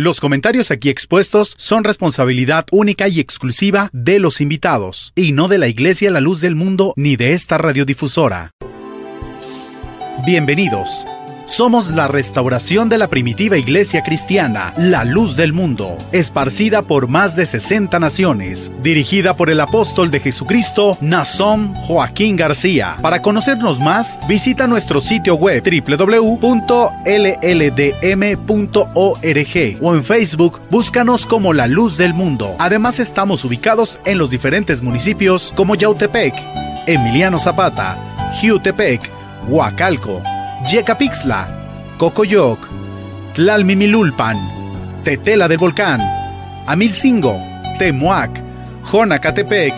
Los comentarios aquí expuestos son responsabilidad única y exclusiva de los invitados, y no de la Iglesia La Luz del Mundo ni de esta radiodifusora. Bienvenidos. Somos la restauración de la primitiva iglesia cristiana, la luz del mundo, esparcida por más de 60 naciones, dirigida por el apóstol de Jesucristo, Nazón Joaquín García. Para conocernos más, visita nuestro sitio web www.lldm.org o en Facebook búscanos como la luz del mundo. Además estamos ubicados en los diferentes municipios como Yautepec, Emiliano Zapata, Jiutepec, Huacalco, Yecapixtla, Cocoyoc, Tlalmimilulpan, Tetela del Volcán, Amilcingo, Temuac, Jonacatepec,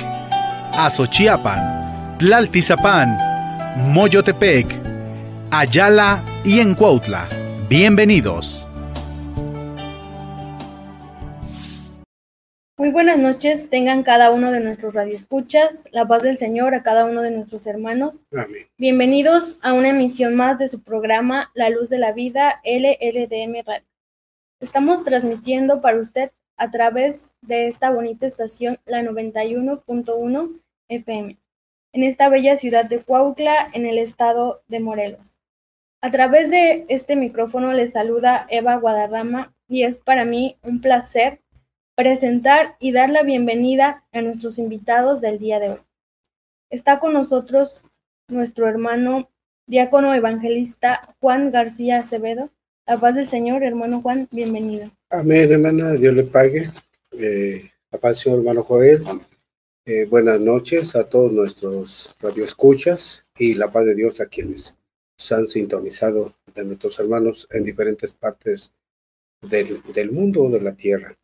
Azochiapan, Tlaltizapán, Moyotepec, Ayala y Encuautla. Bienvenidos. Muy buenas noches, tengan cada uno de nuestros radioescuchas, la paz del Señor a cada uno de nuestros hermanos. Amén. Bienvenidos a una emisión más de su programa La Luz de la Vida, LLDM Radio. Estamos transmitiendo para usted a través de esta bonita estación, la 91.1 FM, en esta bella ciudad de Cuautla, en el estado de Morelos. A través de este micrófono les saluda Eva Guadarrama y es para mí un placer presentar y dar la bienvenida a nuestros invitados del día de hoy. Está con nosotros nuestro hermano diácono evangelista Juan García Acevedo. La paz del Señor, hermano Juan, bienvenido. Amén, hermana, Dios le pague. Eh, la paz Señor, hermano Joel. Eh, buenas noches a todos nuestros radioescuchas y la paz de Dios a quienes se han sintonizado de nuestros hermanos en diferentes partes del, del mundo o de la tierra.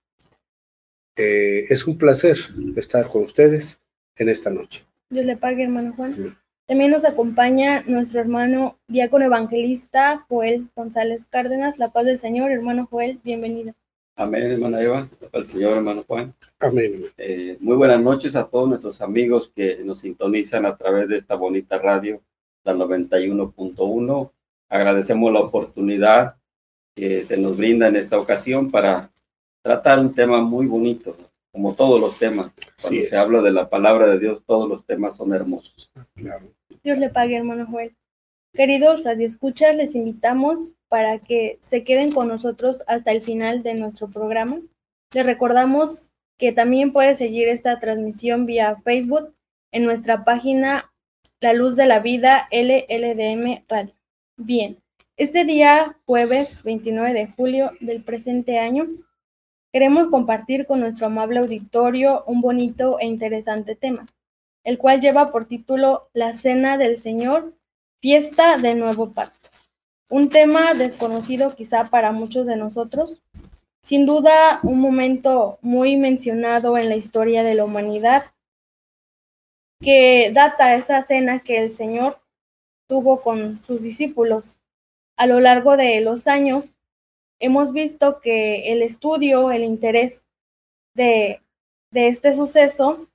Eh, es un placer estar con ustedes en esta noche. Dios le pague, hermano Juan. También nos acompaña nuestro hermano diácono evangelista Joel González Cárdenas. La paz del Señor, hermano Joel, bienvenido. Amén, hermana Eva. La paz del Señor, hermano Juan. Amén. Eh, muy buenas noches a todos nuestros amigos que nos sintonizan a través de esta bonita radio, la 91.1. Agradecemos la oportunidad que se nos brinda en esta ocasión para tratar un tema muy bonito, como todos los temas. Cuando se habla de la palabra de Dios, todos los temas son hermosos. Claro. Dios le pague, hermano Joel. Queridos radioescuchas, les invitamos para que se queden con nosotros hasta el final de nuestro programa. Les recordamos que también puede seguir esta transmisión vía Facebook en nuestra página La Luz de la Vida LLDM Radio. Bien, este día jueves 29 de julio del presente año queremos compartir con nuestro amable auditorio un bonito e interesante tema, el cual lleva por título La Cena del Señor, Fiesta del Nuevo Pacto. Un tema desconocido quizá para muchos de nosotros, sin duda un momento muy mencionado en la historia de la humanidad, que data esa cena que el Señor tuvo con sus discípulos. A lo largo de los años, hemos visto que el estudio, el interés de, este suceso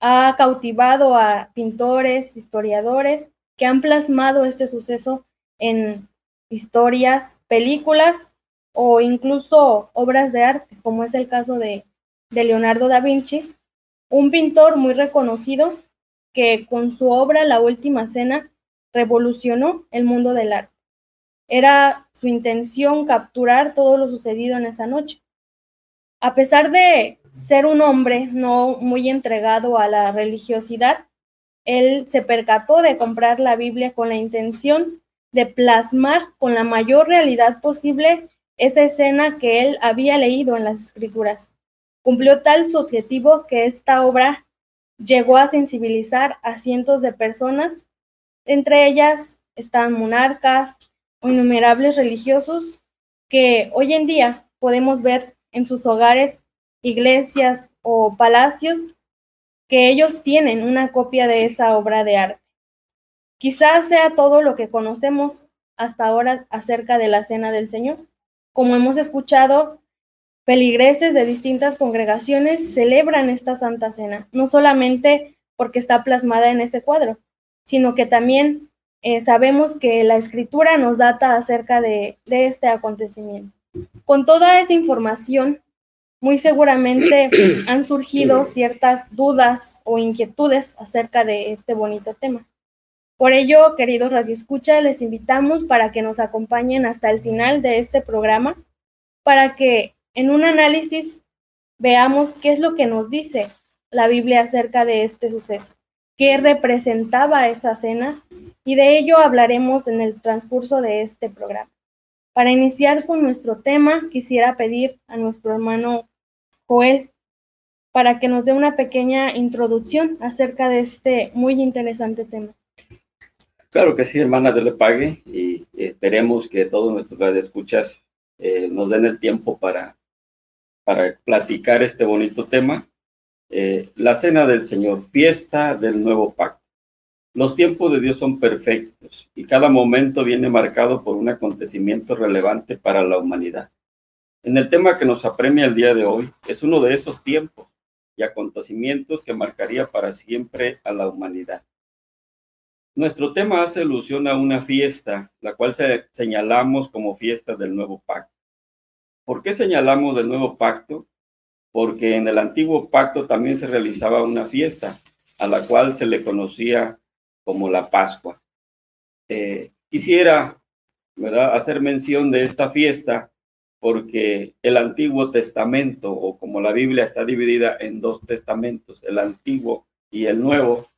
ha cautivado a pintores, historiadores, que han plasmado este suceso en historias, películas o incluso obras de arte, como es el caso de Leonardo da Vinci, un pintor muy reconocido que con su obra La Última Cena revolucionó el mundo del arte. Era su intención capturar todo lo sucedido en esa noche. A pesar de ser un hombre no muy entregado a la religiosidad, él se percató de comprar la Biblia con la intención de plasmar con la mayor realidad posible esa escena que él había leído en las escrituras. Cumplió tal su objetivo que esta obra llegó a sensibilizar a cientos de personas, entre ellas están monarcas innumerables religiosos que hoy en día podemos ver en sus hogares, iglesias o palacios, que ellos tienen una copia de esa obra de arte. Quizás sea todo lo que conocemos hasta ahora acerca de la Cena del Señor. Como hemos escuchado, feligreses de distintas congregaciones celebran esta Santa Cena, no solamente porque está plasmada en ese cuadro, sino que también eh, sabemos que la escritura nos data acerca de, de este acontecimiento. Con toda esa información, muy seguramente han surgido ciertas dudas o inquietudes acerca de este bonito tema. Por ello, queridos radioescuchas, les invitamos para que nos acompañen hasta el final de este programa, para que en un análisis veamos qué es lo que nos dice la Biblia acerca de este suceso, qué representaba esa cena, y de ello hablaremos en el transcurso de este programa. Para iniciar con nuestro tema, quisiera pedir a nuestro hermano Joel para que nos dé una pequeña introducción acerca de este muy interesante tema. Claro que sí, hermana de Le Pague, y esperemos que todos nuestros radioescuchas eh, nos den el tiempo para, para platicar este bonito tema. Eh, la cena del Señor, fiesta del nuevo pacto. Los tiempos de Dios son perfectos y cada momento viene marcado por un acontecimiento relevante para la humanidad. En el tema que nos apremia el día de hoy es uno de esos tiempos y acontecimientos que marcaría para siempre a la humanidad. Nuestro tema hace alusión a una fiesta, la cual señalamos como fiesta del nuevo pacto. ¿Por qué señalamos del nuevo pacto? Porque en el antiguo pacto también se realizaba una fiesta, a la cual se le conocía como la Pascua. Eh, quisiera ¿verdad? hacer mención de esta fiesta porque el Antiguo Testamento, o como la Biblia está dividida en dos testamentos, el Antiguo y el Nuevo,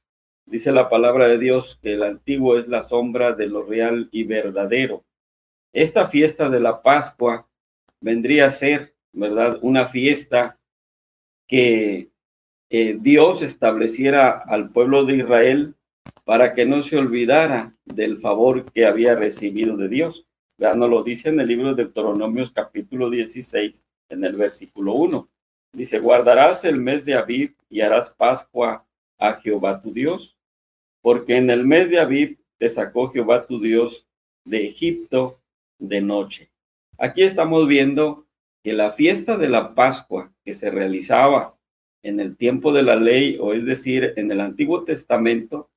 dice la palabra de Dios que el Antiguo es la sombra de lo real y verdadero. Esta fiesta de la Pascua vendría a ser, ¿verdad? Una fiesta que Dios estableciera al pueblo de Israel para que no se olvidara del favor que había recibido de Dios. Ya nos lo dice en el libro de Deuteronomios capítulo 16, en el versículo 1. Dice, guardarás el mes de Abib y harás Pascua a Jehová tu Dios, porque en el mes de Abib te sacó Jehová tu Dios de Egipto de noche. Aquí estamos viendo que la fiesta de la Pascua que se realizaba en el tiempo de la ley, o es decir, en el Antiguo Testamento,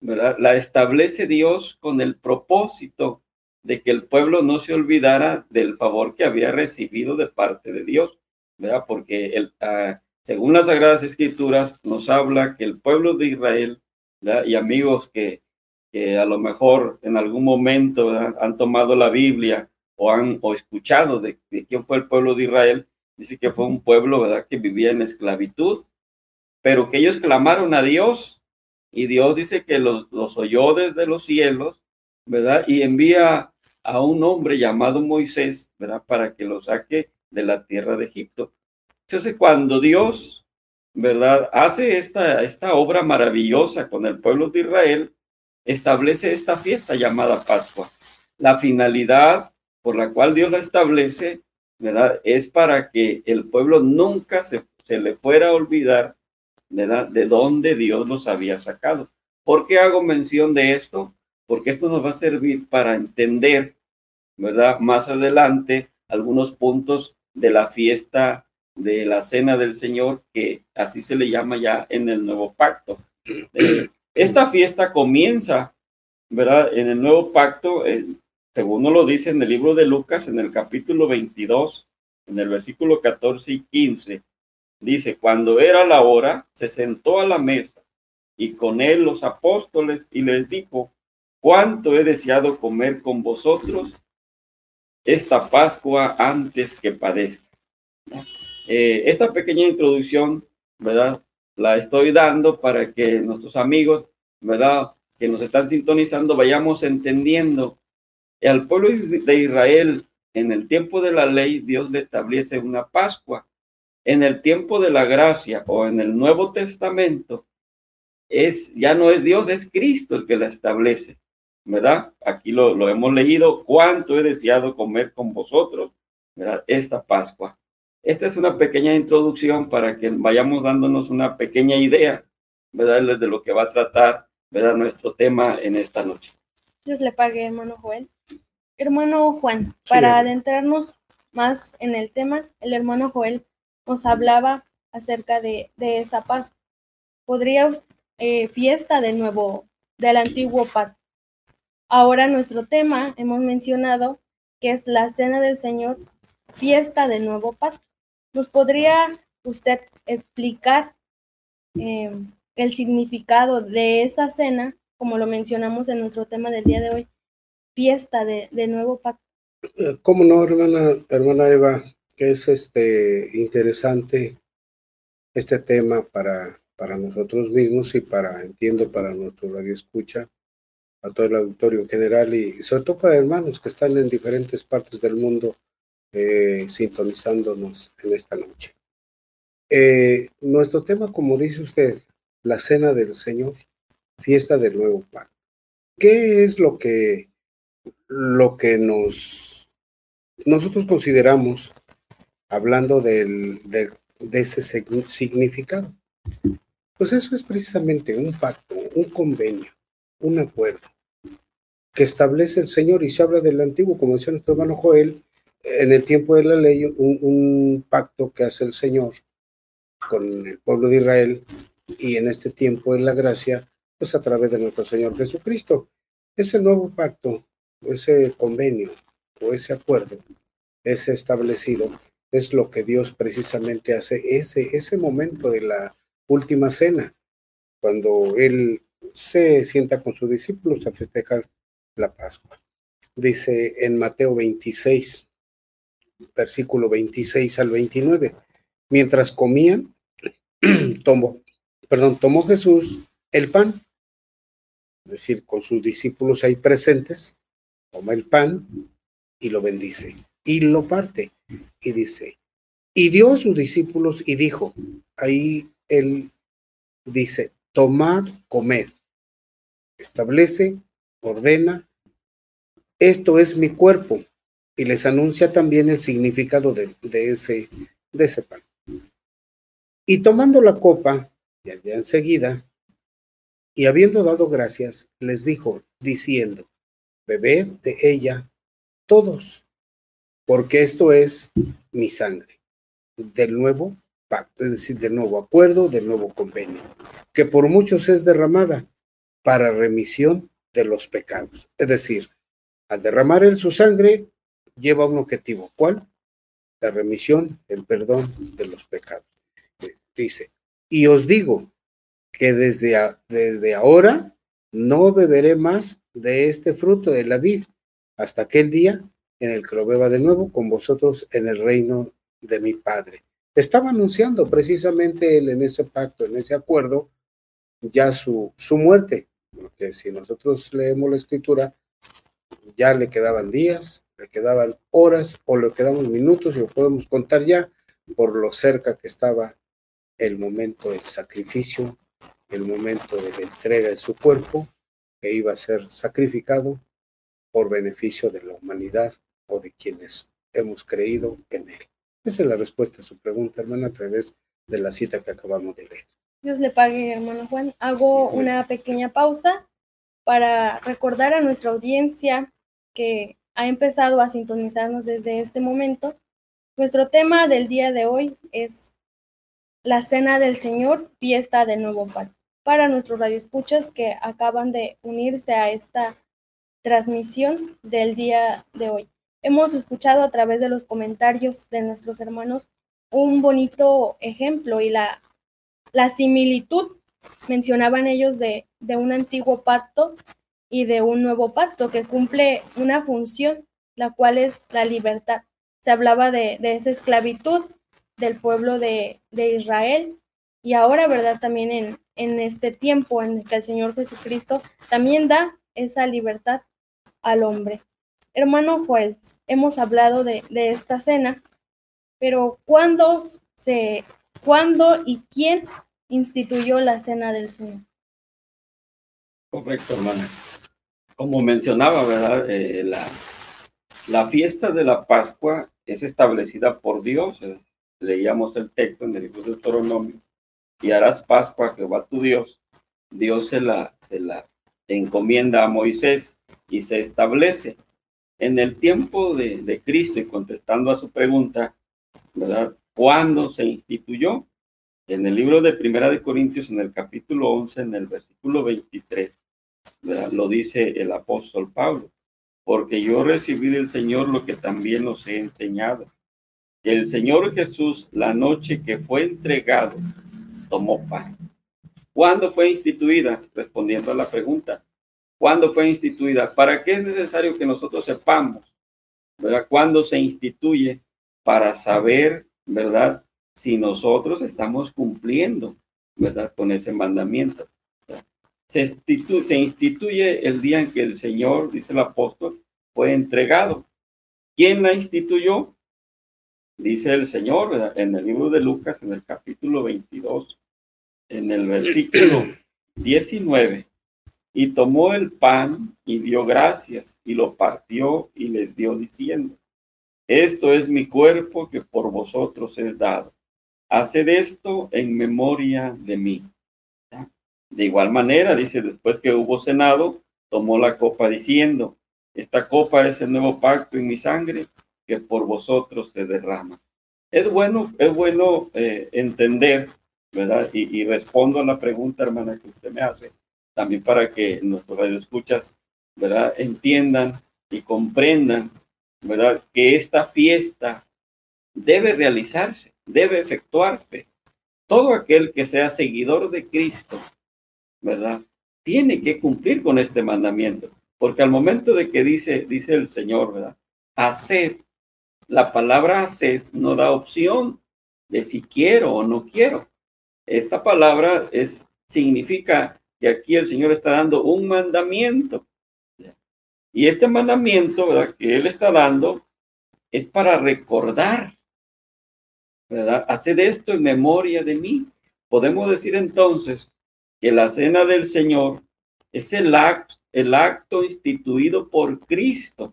¿verdad? La establece Dios con el propósito de que el pueblo no se olvidara del favor que había recibido de parte de Dios, ¿verdad? Porque el, ah, según las Sagradas Escrituras nos habla que el pueblo de Israel, y amigos que, que, a lo mejor en algún momento han tomado la Biblia o han o escuchado de, quién fue el pueblo de Israel, dice que fue un pueblo, ¿verdad?, que vivía en esclavitud, pero que ellos clamaron a Dios y Dios dice que los, los oyó desde los cielos, ¿verdad? Y envía a un hombre llamado Moisés, ¿verdad? Para que lo saque de la tierra de Egipto. Entonces, cuando Dios, ¿verdad? Hace esta, esta obra maravillosa con el pueblo de Israel, establece esta fiesta llamada Pascua. La finalidad por la cual Dios la establece, ¿verdad? Es para que el pueblo nunca se, se le fuera a olvidar, ¿verdad? De dónde Dios los había sacado. ¿Por qué hago mención de esto? porque esto nos va a servir para entender, ¿verdad? Más adelante algunos puntos de la fiesta de la cena del Señor, que así se le llama ya en el nuevo pacto. Eh, esta fiesta comienza, ¿verdad? En el nuevo pacto, según nos lo dice en el libro de Lucas, en el capítulo 22, en el versículo 14 y 15, dice, cuando era la hora, se sentó a la mesa y con él los apóstoles y les dijo, cuánto he deseado comer con vosotros esta Pascua antes que padezca. Eh, esta pequeña introducción, ¿verdad? La estoy dando para que nuestros amigos, ¿verdad? Que nos están sintonizando, vayamos entendiendo. Al pueblo de Israel, en el tiempo de la ley, Dios le establece una Pascua. En el tiempo de la gracia o en el Nuevo Testamento, es, ya no es Dios, es Cristo el que la establece. ¿verdad? Aquí lo, hemos leído, cuánto he deseado comer con vosotros, ¿verdad? Esta Pascua. Esta es una pequeña introducción para que vayamos dándonos una pequeña idea, ¿verdad? De lo que va a tratar, ¿verdad? Nuestro tema en esta noche. Dios le pague, hermano Joel. Hermano Juan, para adentrarnos más en el tema, el hermano Joel nos hablaba acerca de, esa Pascua. ¿Podría eh, fiesta de nuevo, del antiguo pacto? Ahora nuestro tema, hemos mencionado que es la cena del Señor fiesta del nuevo pacto. ¿Nos podría usted explicar eh, el significado de esa cena, como lo mencionamos en nuestro tema del día de hoy, fiesta de, de nuevo pacto? Eh, ¿Cómo no, hermana, hermana Eva? Que es este interesante este tema para, para nosotros mismos y para, entiendo, para nuestro radio escucha, a todo el auditorio en general y sobre todo para hermanos que están en diferentes partes del mundo eh, sintonizándonos en esta noche. Eh, nuestro tema, como dice usted, la cena del Señor, fiesta del nuevo pan. ¿Qué es lo que, lo que nos, nosotros consideramos, hablando del, de ese significado? Pues eso es precisamente un pacto, un convenio, un acuerdo que establece el Señor y se habla del antiguo, como decía nuestro hermano Joel, en el tiempo de la ley, un, un pacto que hace el Señor con el pueblo de Israel y en este tiempo en la gracia, pues a través de nuestro Señor Jesucristo. Ese nuevo pacto, ese convenio o ese acuerdo, ese establecido, es lo que Dios precisamente hace ese, ese momento de la última cena, cuando Él se sienta con sus discípulos a festejar la Pascua. Dice en Mateo 26, versículo 26 al 29, mientras comían, tomó, perdón, tomó Jesús el pan, es decir, con sus discípulos ahí presentes, toma el pan y lo bendice y lo parte y dice, y dio a sus discípulos y dijo, ahí él dice, tomad, comed, establece, ordena, esto es mi cuerpo, y les anuncia también el significado de, ese, de ese pan. Y tomando la copa, ya enseguida, y habiendo dado gracias, les dijo, diciendo, bebed de ella todos, porque esto es mi sangre, del nuevo pacto, es decir, del nuevo acuerdo, del nuevo convenio, que por muchos es derramada para remisión de los pecados. Es decir, al derramar en su sangre, lleva un objetivo. ¿Cuál? La remisión, el perdón de los pecados. Dice, y os digo que desde, desde ahora no beberé más de este fruto de la vid hasta aquel día en el que lo beba de nuevo con vosotros en el reino de mi Padre. Estaba anunciando precisamente él en ese pacto, en ese acuerdo, ya su, su muerte, porque si nosotros leemos la escritura, ya le quedaban días, le quedaban horas o le quedaban minutos y lo podemos contar ya por lo cerca que estaba el momento del sacrificio, el momento de la entrega de su cuerpo, que iba a ser sacrificado por beneficio de la humanidad o de quienes hemos creído en Él? Esa es la respuesta a su pregunta, hermana, a través de la cita que acabamos de leer. Dios le pague, hermano Juan. Hago sí, una pequeña pausa para recordar a nuestra audiencia que ha empezado a sintonizarnos desde este momento. Nuestro tema del día de hoy es la Cena del Señor, fiesta del Nuevo Pacto. Para nuestros radioescuchas que acaban de unirse a esta transmisión del día de hoy. Hemos escuchado a través de los comentarios de nuestros hermanos un bonito ejemplo y la, la similitud, mencionaban ellos, de, de un antiguo pacto y de un nuevo pacto que cumple una función, la cual es la libertad. Se hablaba de, de esa esclavitud del pueblo de, de, Israel y ahora, ¿verdad? También en, en este tiempo en el que el Señor Jesucristo también da esa libertad al hombre. Hermano Joel, hemos hablado de, de esta cena, pero ¿cuándo, se, ¿cuándo y quién instituyó la cena del Señor? Correcto, hermana. Como mencionaba, ¿verdad? Eh, la, la fiesta de la Pascua es establecida por Dios. Leíamos el texto en el libro de Deuteronomio. Y harás Pascua a Jehová tu Dios. Dios se la, se la encomienda a Moisés y se establece en el tiempo de, de, Cristo y contestando a su pregunta, ¿verdad? ¿Cuándo se instituyó? En el libro de Primera de Corintios, en el capítulo 11, en el versículo 23, ¿verdad? lo dice el apóstol Pablo, porque yo recibí del Señor lo que también os he enseñado, el Señor Jesús, la noche que fue entregado, tomó pan. ¿Cuándo fue instituida? Respondiendo a la pregunta, ¿cuándo fue instituida? ¿Para qué es necesario que nosotros sepamos? ¿Verdad? ¿Cuándo se instituye? Para saber, ¿verdad? Si nosotros estamos cumpliendo, ¿verdad? Con ese mandamiento. Se, se instituye el día en que el Señor, dice el apóstol, fue entregado. ¿Quién la instituyó? Dice el Señor en el libro de Lucas, en el capítulo 22, en el versículo 19. Y tomó el pan y dio gracias y lo partió y les dio diciendo, esto es mi cuerpo que por vosotros es dado. Haced esto en memoria de mí. De igual manera, dice, después que hubo cenado, tomó la copa diciendo, esta copa es el nuevo pacto en mi sangre que por vosotros se derrama. Es bueno, es bueno eh, entender, Y, respondo a la pregunta, hermana, que usted me hace, también para que nuestros radioescuchas, ¿verdad? Entiendan y comprendan, ¿verdad? Que esta fiesta debe realizarse, debe efectuarse. Todo aquel que sea seguidor de Cristo, ¿verdad? Tiene que cumplir con este mandamiento. Porque al momento de que dice, dice el Señor, ¿verdad? Haced, la palabra haced no da opción de si quiero o no quiero. Esta palabra es, significa que aquí el Señor está dando un mandamiento. Y este mandamiento. Que Él está dando es para recordar, ¿verdad? Haced esto en memoria de mí. Podemos decir entonces que la cena del Señor es el acto, el acto instituido por Cristo,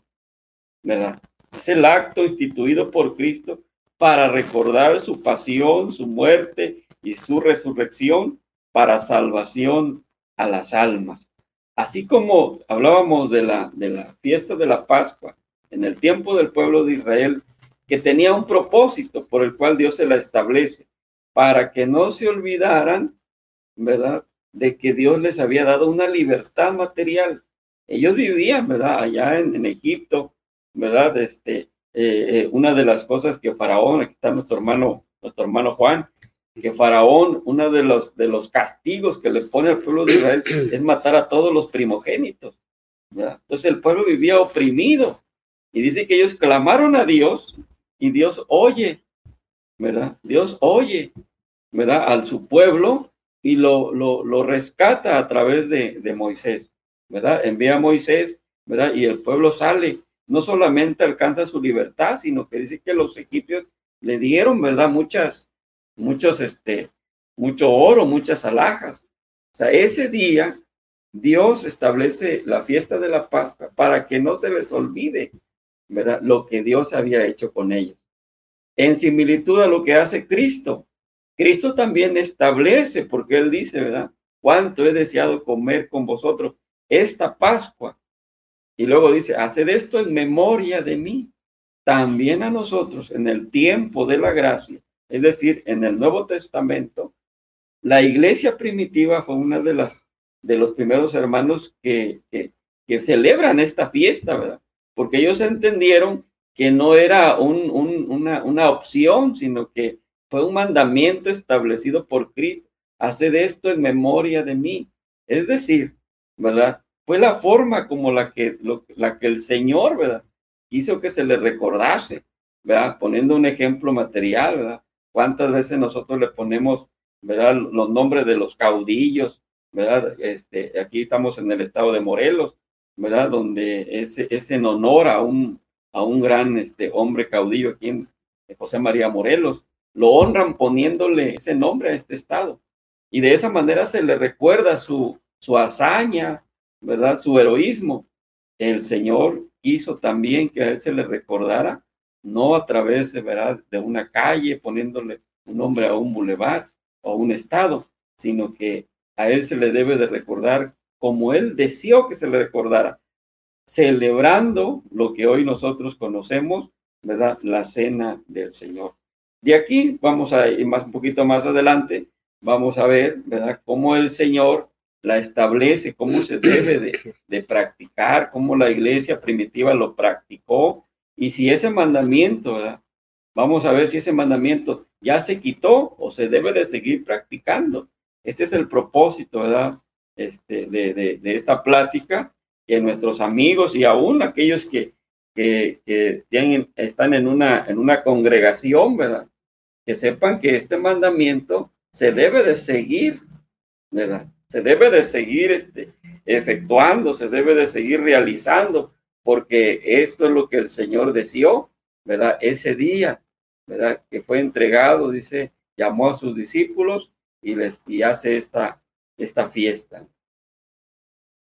¿verdad? Es el acto instituido por Cristo para recordar su pasión, su muerte y su resurrección para salvación a las almas. Así como hablábamos de la, de la fiesta de la Pascua en el tiempo del pueblo de Israel, que tenía un propósito por el cual Dios se la establece, para que no se olvidaran, ¿verdad? de que Dios les había dado una libertad material. Ellos vivían, ¿verdad? Allá en, Egipto, ¿verdad? Este, eh, eh, una de las cosas que Faraón, aquí está nuestro hermano, nuestro hermano Juan, que Faraón, uno de los, de los castigos que le pone al pueblo de Israel es matar a todos los primogénitos. ¿verdad? Entonces el pueblo vivía oprimido y dice que ellos clamaron a Dios y Dios oye, ¿verdad? Dios oye, ¿verdad? A su pueblo y lo, lo, rescata a través de, de, Moisés, ¿verdad? Envía a Moisés, ¿verdad? Y el pueblo sale, no solamente alcanza su libertad, sino que dice que los egipcios le dieron, ¿verdad? Muchas, muchos, este, mucho oro, muchas alhajas. O sea, ese día Dios establece la fiesta de la Pascua para que no se les olvide, ¿verdad? Lo que Dios había hecho con ellos. En similitud a lo que hace Cristo, Cristo también establece, porque Él dice, ¿verdad? Cuánto he deseado comer con vosotros esta Pascua. Y luego dice, haced esto en memoria de mí. También a nosotros, en el tiempo de la gracia, es decir, en el Nuevo Testamento, la iglesia primitiva fue una de las de los primeros hermanos que, que, celebran esta fiesta, ¿verdad? Porque ellos entendieron que no era un, un, una, una opción, sino que fue un mandamiento establecido por Cristo. Haced esto en memoria de mí. Es decir, ¿verdad? Fue la forma como la que, la que el Señor, ¿verdad? Quiso que se le recordase, ¿verdad? Poniendo un ejemplo material, ¿verdad? ¿Cuántas veces nosotros le ponemos, ¿verdad? Los nombres de los caudillos, ¿verdad? Este, aquí estamos en el estado de Morelos, ¿verdad? Donde es, es en honor a un, a un gran este, hombre caudillo aquí en José María Morelos, lo honran poniéndole ese nombre a este estado. Y de esa manera se le recuerda su, su hazaña, ¿verdad? Su heroísmo. El Señor quiso también que a él se le recordara, no a través ¿verdad? de una calle poniéndole un nombre a un bulevar o un estado, sino que a él se le debe de recordar como él deseó que se le recordara, celebrando lo que hoy nosotros conocemos, ¿verdad? La cena del Señor. De aquí vamos a ir más, un poquito más adelante, vamos a ver, ¿verdad? Cómo el Señor la establece, cómo se debe de, de practicar, cómo la iglesia primitiva lo practicó y si ese mandamiento, vamos a ver si ese mandamiento ya se quitó o se debe de seguir practicando. Este es el propósito. Este, de, esta plática, que nuestros amigos y aún aquellos que, tienen, están en una, congregación, ¿verdad? Que sepan que este mandamiento se debe de seguir. Se debe de seguir este, efectuando, se debe de seguir realizando, porque esto es lo que el Señor deseó, ¿verdad? Ese día, ¿verdad? Que fue entregado, dice, llamó a sus discípulos y les y hace esta, esta fiesta.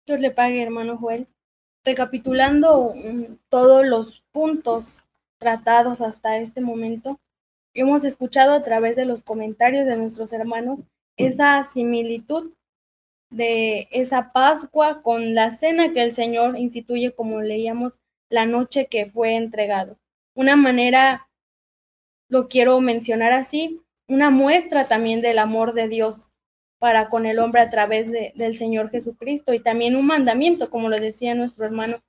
Dios le pague, hermano Joel. Recapitulando um, todos los puntos tratados hasta este momento, hemos escuchado a través de los comentarios de nuestros hermanos esa similitud de esa Pascua con la cena que el Señor instituye, como leíamos, la noche que fue entregado. Una manera, lo quiero mencionar así, una muestra también del amor de Dios para con el hombre a través de, del Señor Jesucristo y también un mandamiento, como lo decía nuestro hermano,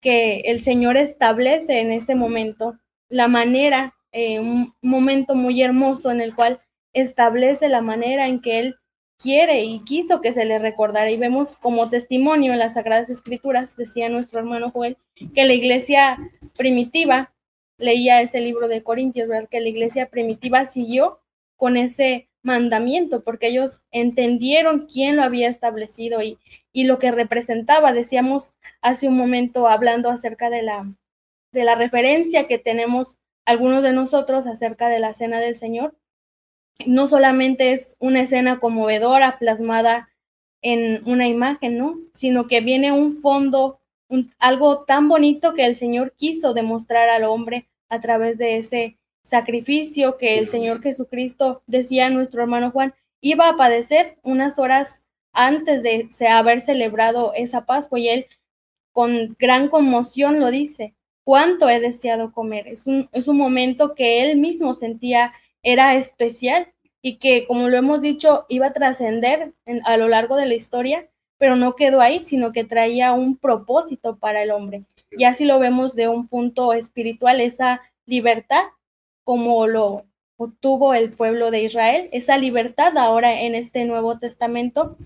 que el Señor establece en ese momento la manera, eh, un momento muy hermoso en el cual establece la manera en que Él quiere y quiso que se le recordara. Y vemos como testimonio en las Sagradas Escrituras, decía nuestro hermano Joel, que la iglesia primitiva, leía ese libro de Corintios, ¿verdad? que la iglesia primitiva siguió con ese mandamiento, porque ellos entendieron quién lo había establecido y, y lo que representaba. Decíamos hace un momento hablando acerca de la, de la referencia que tenemos algunos de nosotros acerca de la cena del Señor, no solamente es una escena conmovedora plasmada en una imagen, ¿no? Sino que viene un fondo, algo tan bonito que el Señor quiso demostrar al hombre a través de ese sacrificio que el Señor Jesucristo, decía nuestro hermano Juan, iba a padecer unas horas antes de haber celebrado esa Pascua y él con gran conmoción lo dice, cuánto he deseado comer. Es un, es un momento que él mismo sentía era especial y que, como lo hemos dicho, iba a trascender a lo largo de la historia, pero no quedó ahí, sino que traía un propósito para el hombre. Y así lo vemos de un punto espiritual, esa libertad, como lo obtuvo el pueblo de Israel, esa libertad ahora en este Nuevo Testamento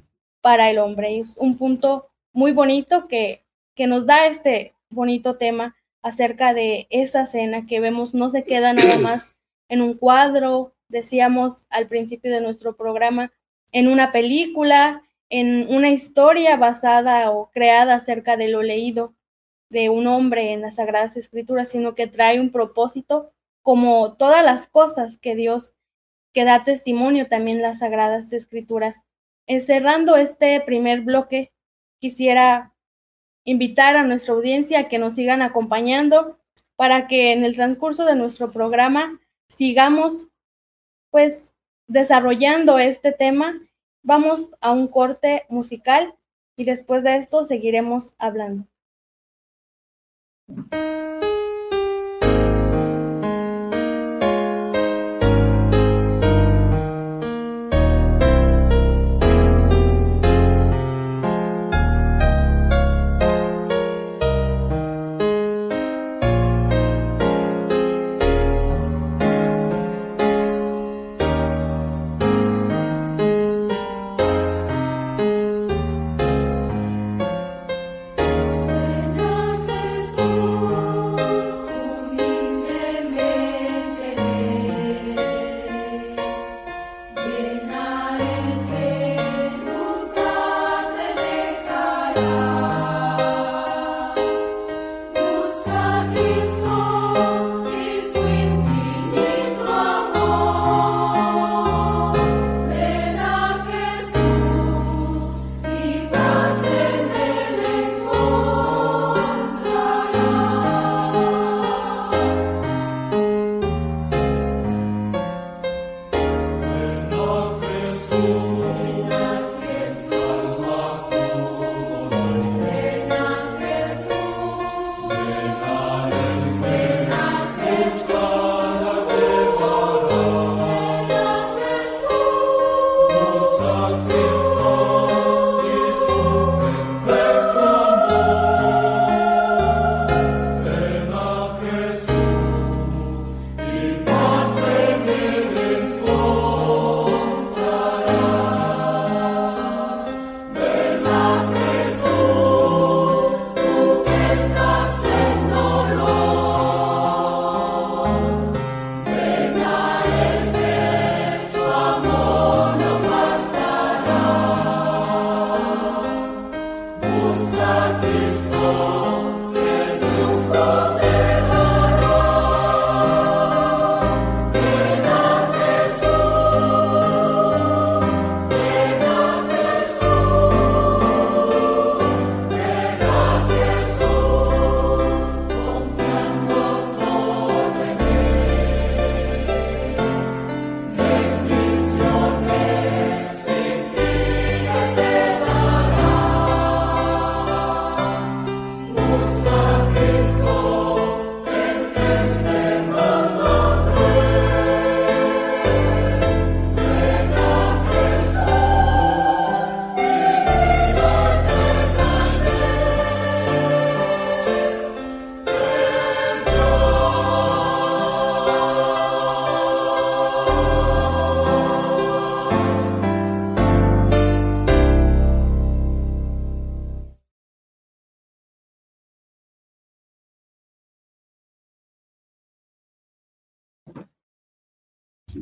para el hombre. Es un punto muy bonito que, que nos da este bonito tema acerca de esa cena que vemos no se queda nada más en un cuadro, decíamos al principio de nuestro programa, en una película, en una historia basada o creada acerca de lo leído de un hombre en las Sagradas Escrituras, sino que trae un propósito como todas las cosas que Dios, que da testimonio también las Sagradas Escrituras. cerrando este primer bloque, quisiera invitar a nuestra audiencia a que nos sigan acompañando para que en el transcurso de nuestro programa sigamos pues desarrollando este tema. Vamos a un corte musical y después de esto seguiremos hablando.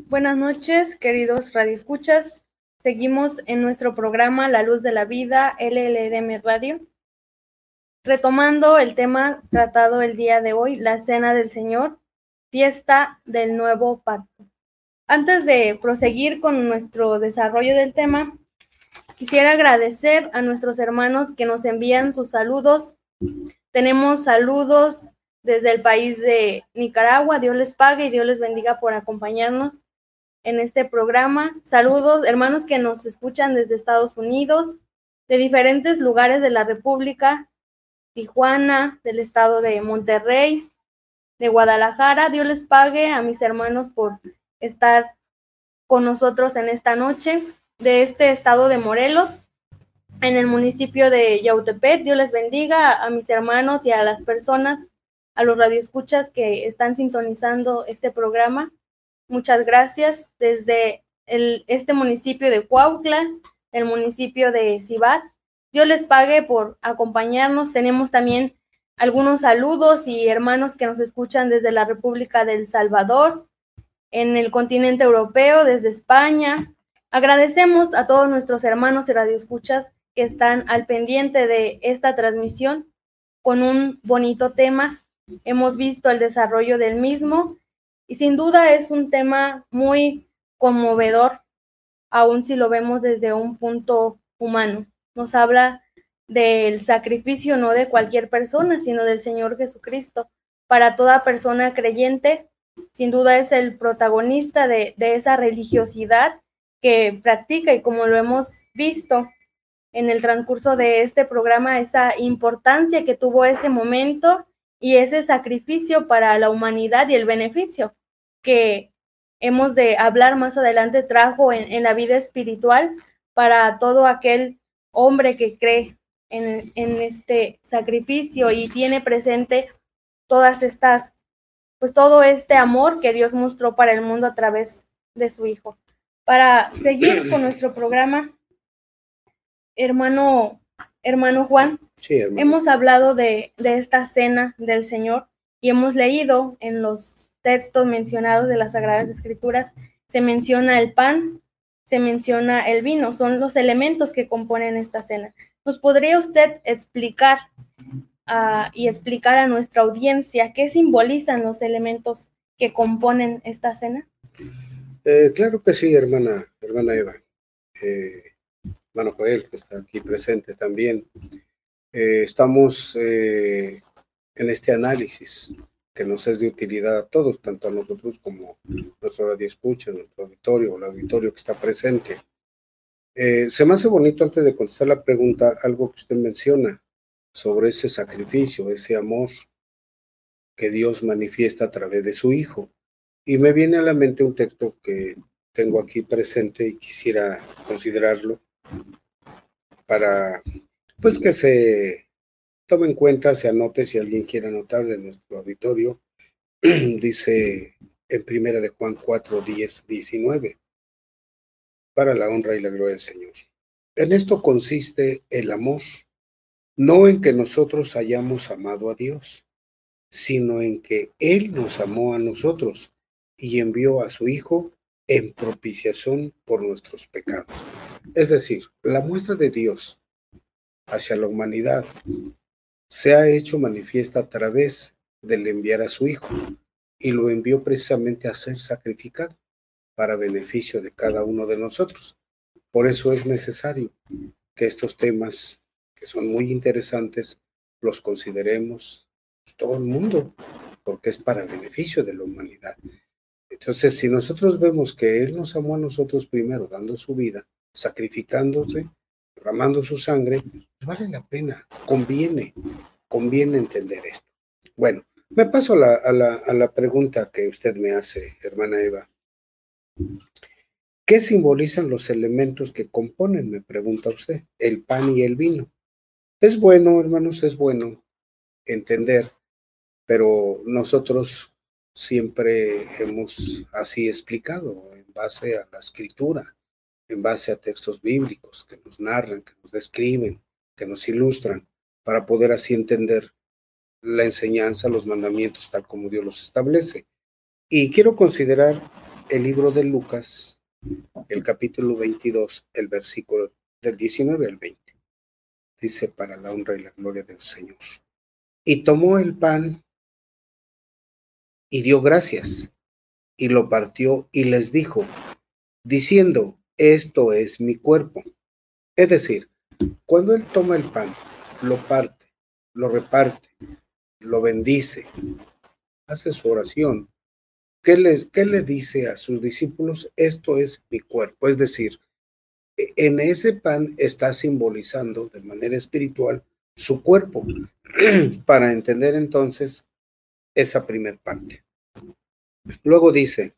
Buenas noches, queridos radioescuchas. Seguimos en nuestro programa La Luz de la Vida, LLDM Radio, retomando el tema tratado el día de hoy, la Cena del Señor, fiesta del nuevo pacto. Antes de proseguir con nuestro desarrollo del tema, quisiera agradecer a nuestros hermanos que nos envían sus saludos. Tenemos saludos desde el país de Nicaragua. Dios les pague y Dios les bendiga por acompañarnos en este programa. Saludos, hermanos que nos escuchan desde Estados Unidos, de diferentes lugares de la República, Tijuana, del estado de Monterrey, de Guadalajara. Dios les pague a mis hermanos por estar con nosotros en esta noche de este estado de Morelos, en el municipio de Yautepec. Dios les bendiga a mis hermanos y a las personas, a los radioescuchas que están sintonizando este programa. Muchas gracias desde este municipio de Cuautla, el municipio de Cibat. Dios les pague por acompañarnos. Tenemos también algunos saludos y hermanos que nos escuchan desde la República del Salvador, en el continente europeo, desde España. Agradecemos a todos nuestros hermanos y radioescuchas que están al pendiente de esta transmisión con un bonito tema. Hemos visto el desarrollo del mismo y sin duda es un tema muy conmovedor, aun si lo vemos desde un punto humano. Nos habla del sacrificio no de cualquier persona, sino del Señor Jesucristo. Para toda persona creyente, sin duda es el protagonista de, esa religiosidad que practica y como lo hemos visto en el transcurso de este programa, esa importancia que tuvo ese momento y ese sacrificio para la humanidad y el beneficio que hemos de hablar más adelante trajo en, la vida espiritual para todo aquel hombre que cree en, en, este sacrificio y tiene presente todas estas pues todo este amor que Dios mostró para el mundo a través de su Hijo. Para seguir con nuestro programa, hermano, hermano Juan, hemos hablado de, de esta cena del Señor y hemos leído en los textos mencionados de las Sagradas Escrituras, se menciona el pan, se menciona el vino, son los elementos que componen esta cena. ¿Nos podría usted explicar y explicar a nuestra audiencia qué simbolizan los elementos que componen esta cena? Eh, claro que sí, hermana, hermana Eva. Eh, hermano Joel, que está aquí presente también. Eh, estamos en este análisis que nos es de utilidad a todos, tanto a nosotros como nuestro radio escucha, nuestro auditorio, el auditorio que está presente. se me hace bonito antes de contestar la pregunta algo que usted menciona sobre ese sacrificio, ese amor que Dios manifiesta a través de su Hijo. Y me viene a la mente un texto que tengo aquí presente y quisiera considerarlo para, pues que se tome en cuenta, se anote si alguien quiere anotar de nuestro auditorio. Dice en primera de Juan 4, 10, 19, para la honra y la gloria del Señor. En esto consiste el amor no en que nosotros hayamos amado a Dios, sino en que Él nos amó a nosotros y envió a su Hijo en propiciación por nuestros pecados. Es decir, la muestra de Dios hacia la humanidad se ha hecho manifiesta a través del enviar a su Hijo y lo envió precisamente a ser sacrificado para beneficio de cada uno de nosotros. Por eso es necesario que estos temas que son muy interesantes, los consideremos todo el mundo, porque es para beneficio de la humanidad. Entonces, si nosotros vemos que Él nos amó a nosotros primero, dando su vida, sacrificándose, derramando su sangre, vale la pena, conviene, conviene entender esto. Bueno, me paso a la, a la, a la pregunta que usted me hace, hermana Eva. ¿Qué simbolizan los elementos que componen, me pregunta usted, el pan y el vino? Es bueno, hermanos, es bueno entender, pero nosotros siempre hemos así explicado en base a la escritura, en base a textos bíblicos que nos narran, que nos describen, que nos ilustran, para poder así entender la enseñanza, los mandamientos tal como Dios los establece. Y quiero considerar el libro de Lucas, el capítulo 22, el versículo del 19 al 20. Dice, para la honra y la gloria del Señor. Y tomó el pan y dio gracias, y lo partió y les dijo, diciendo, esto es mi cuerpo. Es decir, cuando él toma el pan, lo parte, lo reparte, lo bendice, hace su oración, ¿qué, les, ¿qué le dice a sus discípulos? Esto es mi cuerpo. Es decir, en ese pan está simbolizando de manera espiritual su cuerpo, para entender entonces esa primer parte. Luego dice,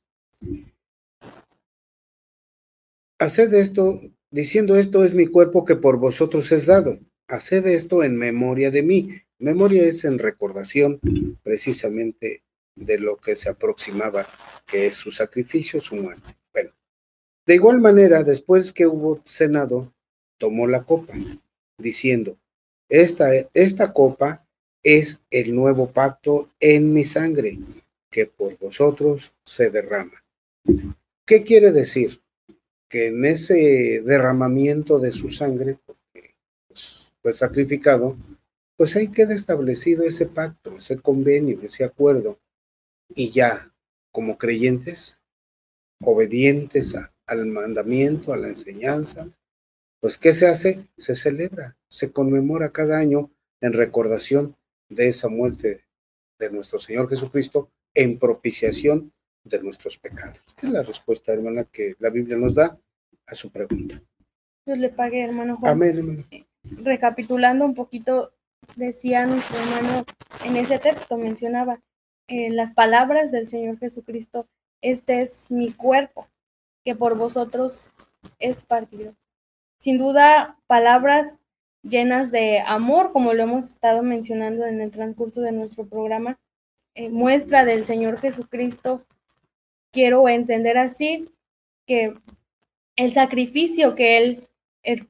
haced esto, diciendo esto es mi cuerpo que por vosotros es dado, haced esto en memoria de mí. Memoria es en recordación precisamente de lo que se aproximaba, que es su sacrificio, su muerte. Bueno, de igual manera, después que hubo cenado, tomó la copa, diciendo, esta, esta copa es el nuevo pacto en mi sangre, que por vosotros se derrama. ¿Qué quiere decir? Que en ese derramamiento de su sangre, porque pues, fue sacrificado, pues ahí queda establecido ese pacto, ese convenio, ese acuerdo. Y ya, como creyentes, obedientes al mandamiento, a la enseñanza, pues ¿qué se hace? Se celebra, se conmemora cada año en recordación de esa muerte de nuestro Señor Jesucristo en propiciación de nuestros pecados. Es la respuesta, hermana, que la Biblia nos da a su pregunta. Dios le pague, hermano Juan. Amén, hermano. Recapitulando un poquito, decía nuestro hermano en ese texto, mencionaba eh, las palabras del Señor Jesucristo, este es mi cuerpo, que por vosotros es partido. Sin duda, palabras llenas de amor, como lo hemos estado mencionando en el transcurso de nuestro programa, eh, muestra del Señor Jesucristo, quiero entender así que el sacrificio que él,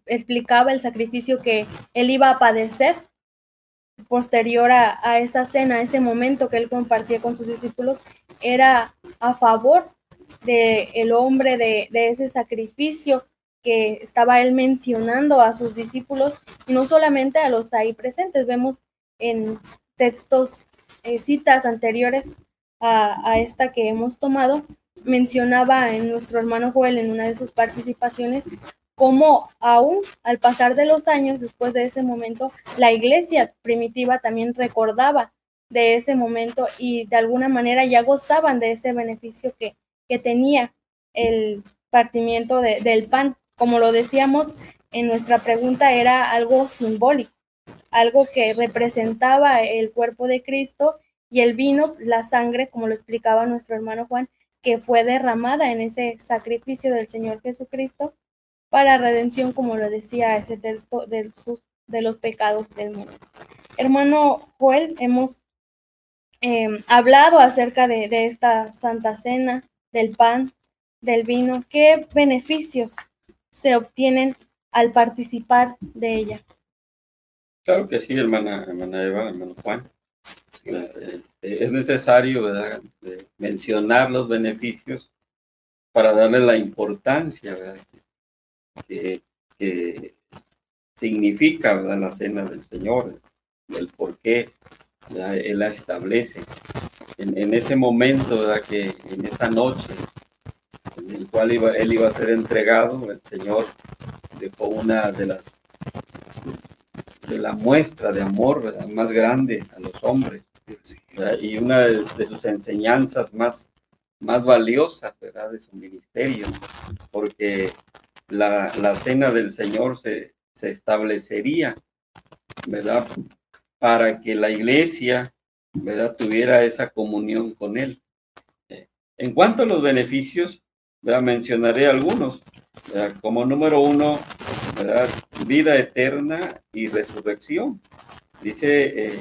explicaba, el sacrificio que él iba a padecer posterior a, esa cena, a ese momento que él compartía con sus discípulos, era a favor del el hombre, de, de ese sacrificio que estaba él mencionando a sus discípulos y no solamente a los ahí presentes. Vemos en textos eh, citas anteriores a, esta que hemos tomado, mencionaba en nuestro hermano Joel en una de sus participaciones cómo aún al pasar de los años, después de ese momento, la iglesia primitiva también recordaba de ese momento y de alguna manera ya gozaban de ese beneficio que, que tenía el partimiento del pan. Como lo decíamos en nuestra pregunta, era algo simbólico algo que representaba el cuerpo de Cristo y el vino, la sangre, como lo explicaba nuestro hermano Juan, que fue derramada en ese sacrificio del Señor Jesucristo para redención, como lo decía ese texto de, de los pecados del mundo. Hermano Joel, hemos em, hablado acerca de, de esta Santa Cena, del pan, del vino. ¿Qué beneficios se obtienen al participar de ella? Claro que sí, hermana, Eva, hermano Juan. Este, es necesario mencionar los beneficios para darle la importancia Que, significa la cena del Señor, el por qué Él la establece. En, ese momento, ¿verdad? que en esa noche en el cual Él iba a ser entregado, el Señor dejó una de las de la muestra de amor más grande a los hombres. Y una de, sus enseñanzas más, más valiosas ¿verdad? de su ministerio, porque la, la cena del Señor se, se establecería ¿verdad? para que la iglesia ¿verdad? tuviera esa comunión con Él. En cuanto a los beneficios, ¿verdad? mencionaré algunos. Como número uno, vida eterna y resurrección. Dice eh,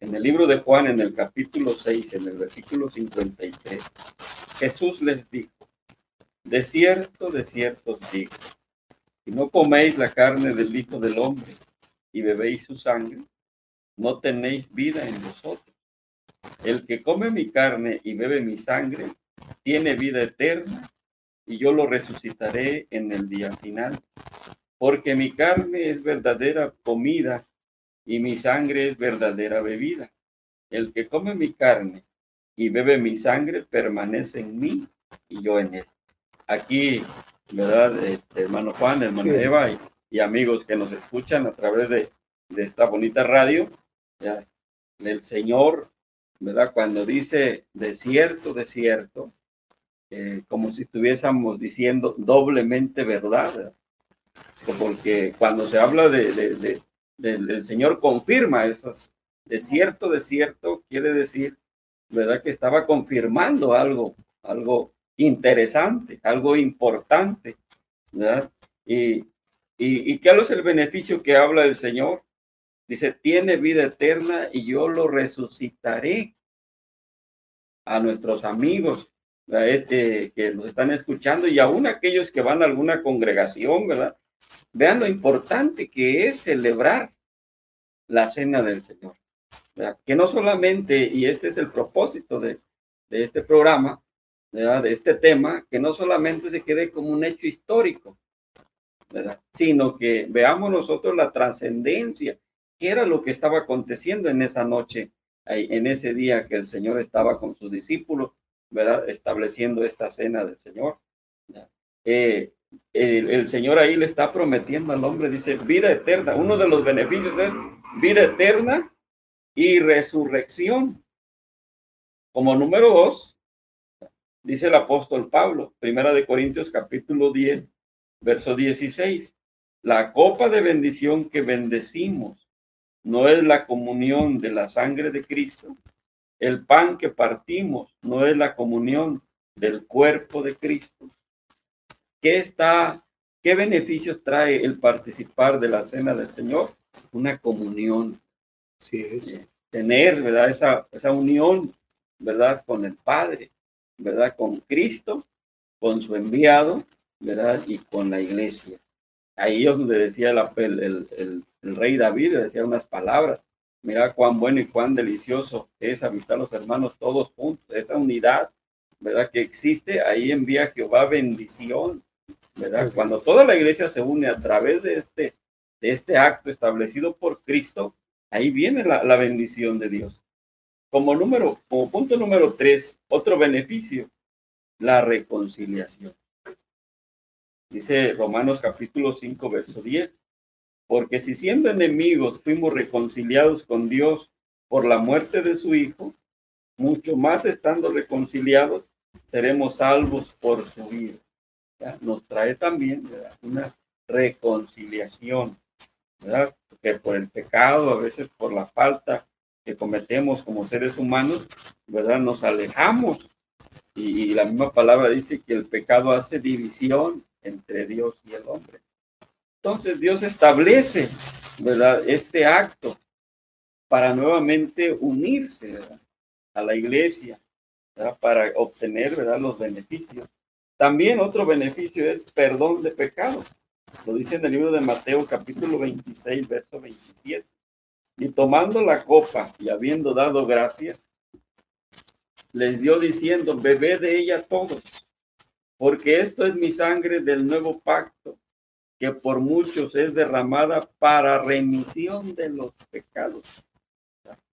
en el libro de Juan, en el capítulo 6, en el versículo 53, Jesús les dijo, de cierto, de cierto os digo, si no coméis la carne del Hijo del Hombre y bebéis su sangre, no tenéis vida en vosotros. El que come mi carne y bebe mi sangre tiene vida eterna y yo lo resucitaré en el día final. Porque mi carne es verdadera comida y mi sangre es verdadera bebida. El que come mi carne y bebe mi sangre permanece en mí y yo en él. Aquí, ¿verdad? Este, hermano Juan, hermano Eva y, amigos que nos escuchan a través de, de esta bonita radio, ya, el Señor, ¿verdad? Cuando dice desierto, desierto, eh, como si estuviésemos diciendo doblemente verdad. Porque cuando se habla de, del Señor confirma esas, desierto, desierto, quiere decir, ¿verdad? Que estaba confirmando algo, algo interesante, algo importante, ¿verdad? Y, y, y ¿qué es el beneficio que habla el Señor? Dice, tiene vida eterna y yo lo resucitaré a nuestros amigos este, que nos están escuchando y aún aquellos que van a alguna congregación, ¿verdad? Vean lo importante que es celebrar la cena del Señor. Que no solamente, y este es el propósito de, de este programa, ¿verdad? de este tema, que no solamente se quede como un hecho histórico, ¿verdad? sino que veamos nosotros la trascendencia, qué era lo que estaba aconteciendo en esa noche, en ese día que el Señor estaba con sus discípulos ¿verdad? Estableciendo esta cena del Señor. Eh, el, Señor ahí le está prometiendo al hombre, dice, vida eterna. Uno de los beneficios es vida eterna y resurrección. Como número dos, dice el apóstol Pablo, primera de Corintios capítulo 10, verso 16, la copa de bendición que bendecimos no es la comunión de la sangre de Cristo. El pan que partimos no es la comunión del cuerpo de Cristo. ¿Qué está, qué beneficios trae el participar de la cena del Señor? Una comunión. Sí es. Eh, tener, ¿verdad? Esa, esa unión, ¿verdad? Con el Padre, ¿verdad? Con Cristo, con su enviado, ¿verdad? Y con la iglesia. Ahí es donde decía el, el, el rey David, decía unas palabras Mira cuán bueno y cuán delicioso es habitar los hermanos todos juntos, esa unidad, ¿verdad? Que existe, ahí envía Jehová bendición, ¿verdad? Cuando toda la iglesia se une a través de este, de este acto establecido por Cristo, ahí viene la, la bendición de Dios. Como número, como punto número tres, otro beneficio, la reconciliación. Dice Romanos capítulo 5, verso 10. Porque si siendo enemigos fuimos reconciliados con Dios por la muerte de su Hijo, mucho más estando reconciliados, seremos salvos por su vida. Nos trae también una reconciliación, ¿verdad? que por el pecado, a veces por la falta que cometemos como seres humanos, ¿verdad? Nos alejamos. Y, y la misma palabra dice que el pecado hace división entre Dios y el hombre. Entonces Dios establece, ¿verdad? Este acto para nuevamente unirse a la iglesia, para obtener, ¿verdad? Los beneficios. También otro beneficio es perdón de pecados. Lo dice en el libro de Mateo capítulo 26, verso 27. Y tomando la copa y habiendo dado gracias, les dio diciendo, bebé de ella todos, porque esto es mi sangre del nuevo pacto que por muchos es derramada para remisión de los pecados.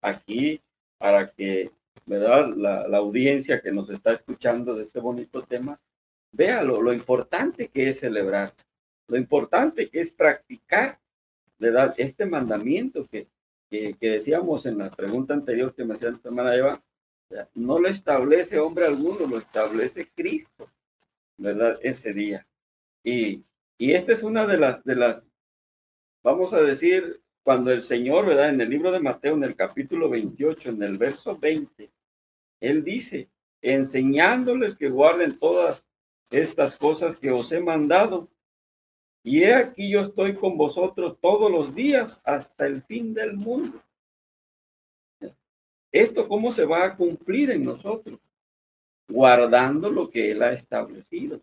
Aquí, para que ¿verdad? La, la audiencia que nos está escuchando de este bonito tema, vea lo, importante que es celebrar, lo importante que es practicar ¿verdad? este mandamiento que, que, decíamos en la pregunta anterior que me hacía la hermana Eva, no lo establece hombre alguno, lo establece Cristo, ¿verdad? Ese día. Y y esta es una de las, de las, vamos a decir, cuando el Señor, ¿verdad? En el libro de Mateo, en el capítulo 28, en el verso 20, Él dice, enseñándoles que guarden todas estas cosas que os he mandado. Y he aquí yo estoy con vosotros todos los días hasta el fin del mundo. ¿Esto cómo se va a cumplir en nosotros? Guardando lo que Él ha establecido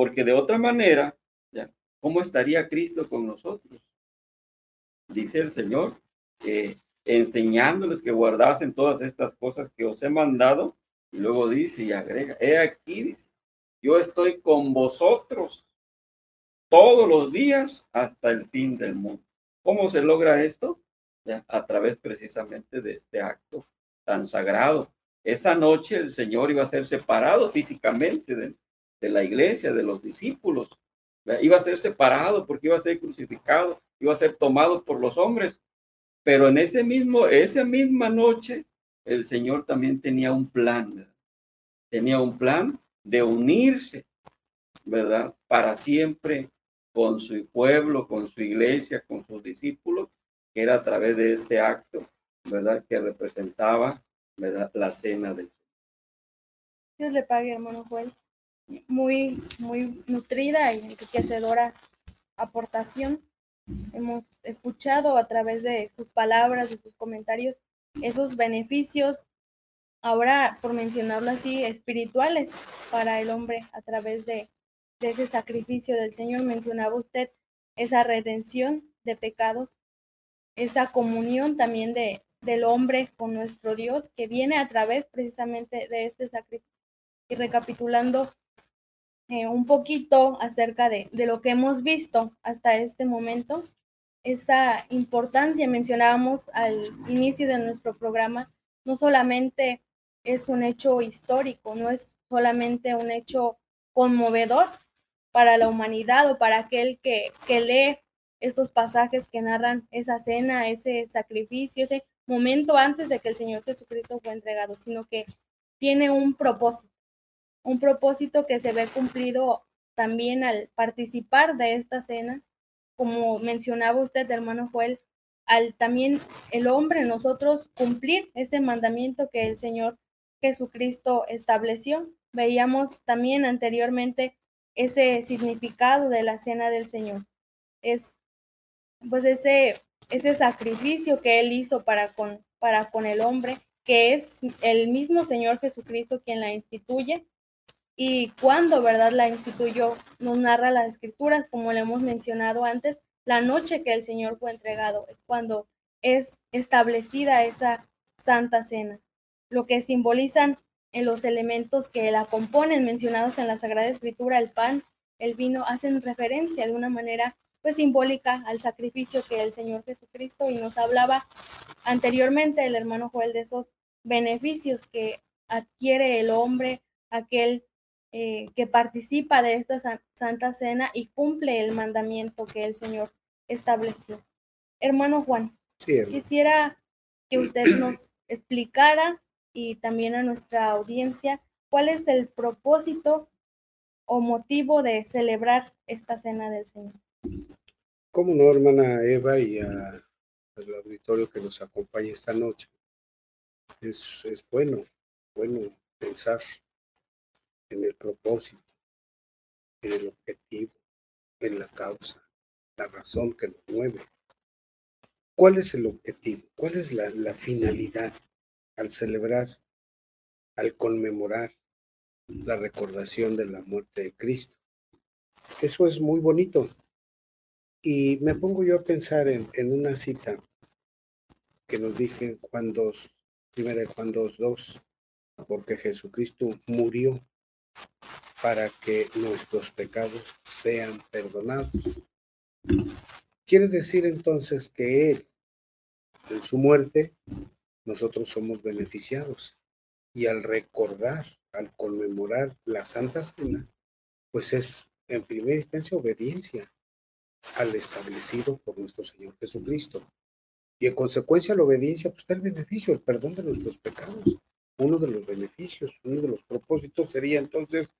porque de otra manera, ¿cómo estaría Cristo con nosotros? Dice el Señor, enseñándoles que guardasen todas estas cosas que os he mandado, luego dice y agrega, he aquí, dice, yo estoy con vosotros todos los días hasta el fin del mundo. ¿Cómo se logra esto? a través precisamente de este acto tan sagrado. Esa noche el Señor iba a ser separado físicamente de, de la iglesia, de los discípulos. Iba a ser separado porque iba a ser crucificado, iba a ser tomado por los hombres. Pero en ese mismo, esa misma noche, el Señor también tenía un plan. Tenía un plan de unirse, ¿verdad? Para siempre con su pueblo, con su iglesia, con sus discípulos, que era a través de este acto, ¿verdad? Que representaba, ¿verdad? La cena del Señor. Dios le pague, hermano. Muy, muy nutrida y enriquecedora aportación. Hemos escuchado a través de sus palabras, de sus comentarios, esos beneficios, ahora por mencionarlo así, espirituales para el hombre a través de de ese sacrificio del Señor. Mencionaba usted esa redención de pecados, esa comunión también de, del hombre con nuestro Dios que viene a través precisamente de este sacrificio. Y recapitulando eh, un poquito acerca de, de lo que hemos visto hasta este momento, esta importancia mencionábamos al inicio de nuestro programa, no solamente es un hecho histórico, no es solamente un hecho conmovedor, para la humanidad o para aquel que, que lee estos pasajes que narran esa cena, ese sacrificio, ese momento antes de que el Señor Jesucristo fue entregado, sino que tiene un propósito, un propósito que se ve cumplido también al participar de esta cena, como mencionaba usted, hermano Joel, al también el hombre, nosotros cumplir ese mandamiento que el Señor Jesucristo estableció. Veíamos también anteriormente ese significado de la cena del Señor. Es pues ese, ese sacrificio que Él hizo para con, para con el hombre, que es el mismo Señor Jesucristo quien la instituye. Y cuando, ¿verdad? La instituyó, nos narra las escrituras, como le hemos mencionado antes, la noche que el Señor fue entregado, es cuando es establecida esa santa cena, lo que simbolizan en los elementos que la componen mencionados en la Sagrada Escritura, el pan, el vino, hacen referencia de una manera pues simbólica al sacrificio que el Señor Jesucristo y nos hablaba anteriormente el hermano Joel de esos beneficios que adquiere el hombre, aquel eh, que participa de esta santa cena y cumple el mandamiento que el Señor estableció. Hermano Juan, quisiera que usted nos explicara y también a nuestra audiencia cuál es el propósito o motivo de celebrar esta cena del Señor. Como no, hermana Eva, y al auditorio que nos acompaña esta noche, es, es bueno, bueno pensar en el propósito, en el objetivo, en la causa, la razón que nos mueve. ¿Cuál es el objetivo? ¿Cuál es la, finalidad al celebrar, al conmemorar la recordación de la muerte de Cristo. Eso es muy bonito. Y me pongo yo a pensar en, una cita que nos dije Juan 2, primera de Juan 2, 2, porque Jesucristo murió para que nuestros pecados sean perdonados. Quiere decir entonces que Él, en su muerte, nosotros somos beneficiados. Y al recordar, al conmemorar la Santa Cena, pues es en primera instancia obediencia al establecido por nuestro Señor Jesucristo. Y en consecuencia la obediencia, pues el beneficio, el perdón de nuestros pecados. Uno de los beneficios, uno de los propósitos sería entonces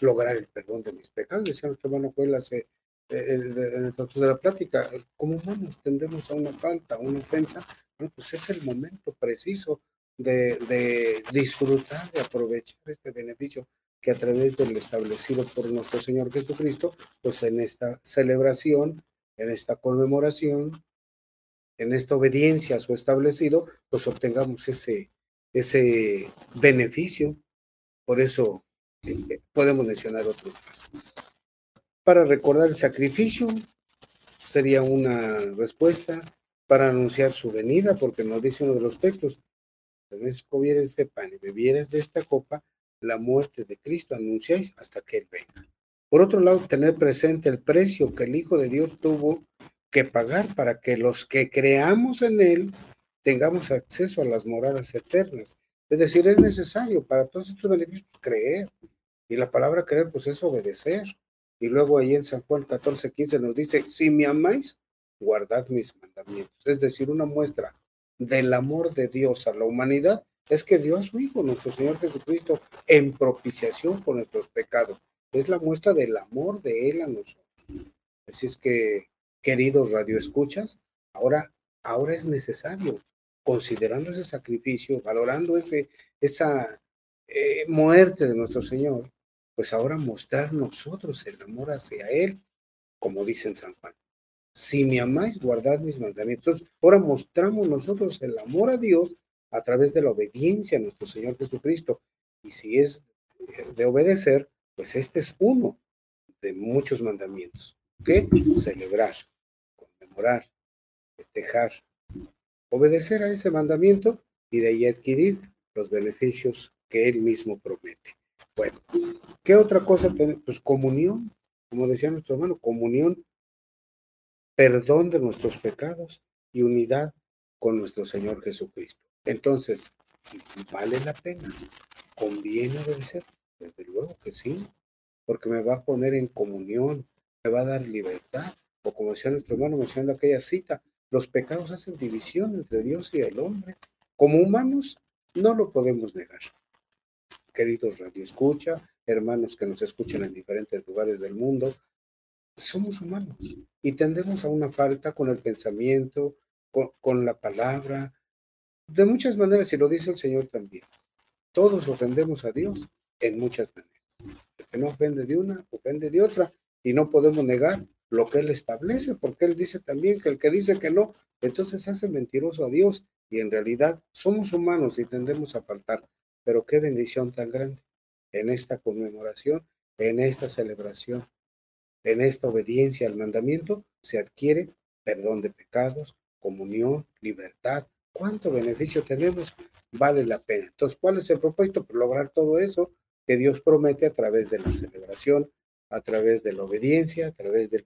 lograr el perdón de mis pecados. Decía nuestro hermano Joel hace en el transcurso de la plática, como humanos tendemos a una falta, a una ofensa, bueno, pues es el momento preciso de, de, disfrutar, de aprovechar este beneficio que a través del establecido por nuestro Señor Jesucristo, pues en esta celebración, en esta conmemoración, en esta obediencia a su establecido, pues obtengamos ese, ese beneficio. Por eso eh, podemos mencionar otros más para recordar el sacrificio, sería una respuesta para anunciar su venida, porque nos dice uno de los textos, Entonces comieres este pan y bebieres de esta copa, la muerte de Cristo anunciáis hasta que Él venga. Por otro lado, tener presente el precio que el Hijo de Dios tuvo que pagar para que los que creamos en Él tengamos acceso a las moradas eternas. Es decir, es necesario para todos estos beneficios creer. Y la palabra creer, pues es obedecer. Y luego ahí en San Juan 14, 15 nos dice, si me amáis, guardad mis mandamientos. Es decir, una muestra del amor de Dios a la humanidad es que dio a su Hijo, nuestro Señor Jesucristo, en propiciación por nuestros pecados. Es la muestra del amor de Él a nosotros. Así es que, queridos radioescuchas, ahora, ahora es necesario, considerando ese sacrificio, valorando ese, esa eh, muerte de nuestro Señor, pues ahora mostrar nosotros el amor hacia Él, como dice en San Juan. Si me amáis, guardad mis mandamientos. ahora mostramos nosotros el amor a Dios a través de la obediencia a nuestro Señor Jesucristo. Y si es de obedecer, pues este es uno de muchos mandamientos. ¿Qué? Celebrar, conmemorar, festejar, obedecer a ese mandamiento y de ahí adquirir los beneficios que Él mismo promete. Bueno, ¿qué otra cosa tenemos? Pues comunión, como decía nuestro hermano, comunión, perdón de nuestros pecados y unidad con nuestro Señor Jesucristo. Entonces, ¿vale la pena? ¿Conviene obedecer? Desde luego que sí, porque me va a poner en comunión, me va a dar libertad. O como decía nuestro hermano mencionando aquella cita, los pecados hacen división entre Dios y el hombre. Como humanos, no lo podemos negar. Queridos Radio Escucha, hermanos que nos escuchan en diferentes lugares del mundo, somos humanos y tendemos a una falta con el pensamiento, con, con la palabra, de muchas maneras, y lo dice el Señor también. Todos ofendemos a Dios en muchas maneras. El que no ofende de una, ofende de otra, y no podemos negar lo que Él establece, porque Él dice también que el que dice que no, entonces hace mentiroso a Dios, y en realidad somos humanos y tendemos a faltar. Pero qué bendición tan grande en esta conmemoración, en esta celebración, en esta obediencia al mandamiento, se adquiere perdón de pecados, comunión, libertad, cuánto beneficio tenemos, vale la pena. Entonces, ¿cuál es el propósito? Pues lograr todo eso que Dios promete a través de la celebración, a través de la obediencia, a través del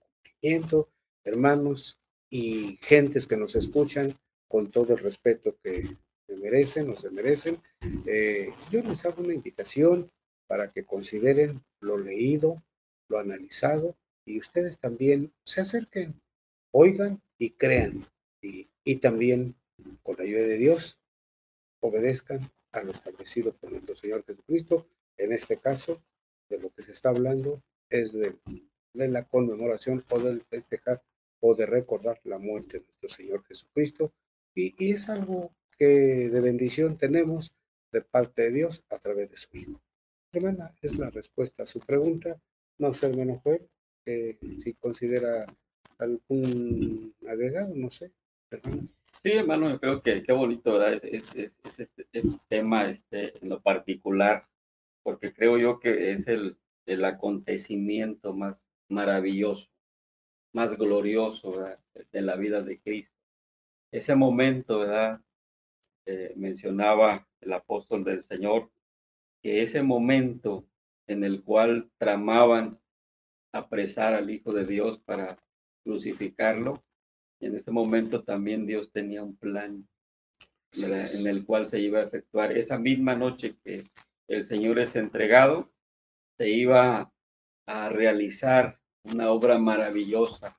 hermanos y gentes que nos escuchan con todo el respeto que se merecen o se merecen. Eh, yo les hago una invitación para que consideren lo leído, lo analizado y ustedes también se acerquen, oigan y crean y, y también con la ayuda de Dios, obedezcan a lo establecido por nuestro Señor Jesucristo. En este caso, de lo que se está hablando es de, la conmemoración o del festejar o de recordar la muerte de nuestro Señor Jesucristo. Y, y es algo que de bendición tenemos de parte de Dios a través de su Hijo. Hermana, es la respuesta a su pregunta. No sé, hermano Joel, si considera algún agregado, no sé. Sí, hermano, yo creo que qué bonito, ¿verdad? Es, es, es, es este, este, tema este, en lo particular, porque creo yo que es el, el acontecimiento más maravilloso, más glorioso ¿verdad? de la vida de Cristo. Ese momento, ¿verdad? Eh, mencionaba el apóstol del Señor, que ese momento en el cual tramaban apresar al Hijo de Dios para crucificarlo, en ese momento también Dios tenía un plan en el cual se iba a efectuar. Esa misma noche que el Señor es entregado, se iba a realizar una obra maravillosa,